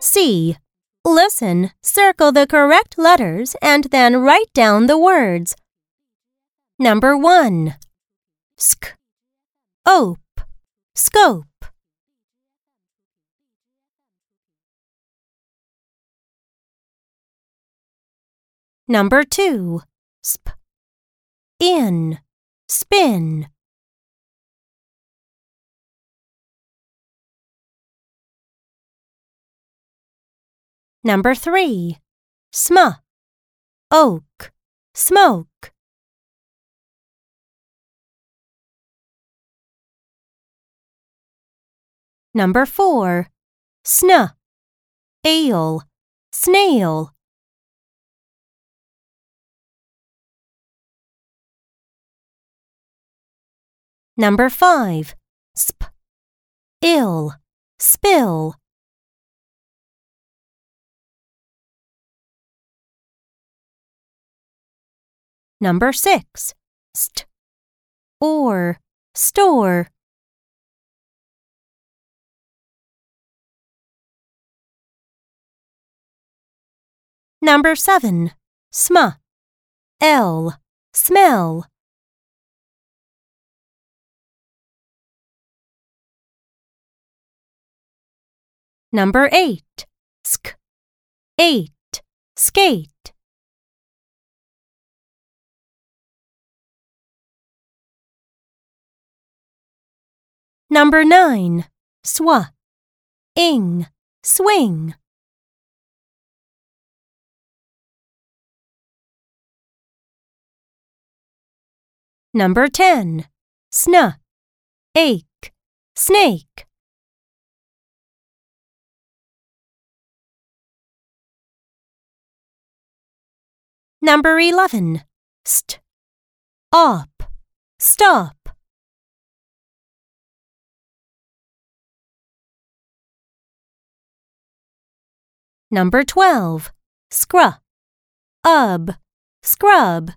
C. Listen, circle the correct letters, and then write down the words. Number 1. Sk. Ope. Scope. Number 2. Sp. In. Spin. Number 3. Sm. Oak. Smoke. Number 4. Sn. Ale. Snail. Number 5. Sp. Ill. Spill. Number 6. St. Or. Store. Number 7. Sm. L. Smell. Number 8. Sk. Eight. Skate. Number 9. Swa. Ing. Swing. Number 10. Sn. Ache. Snake. Number 11. St. Op. Stop. Number 12. Scrub. Ub. Scrub.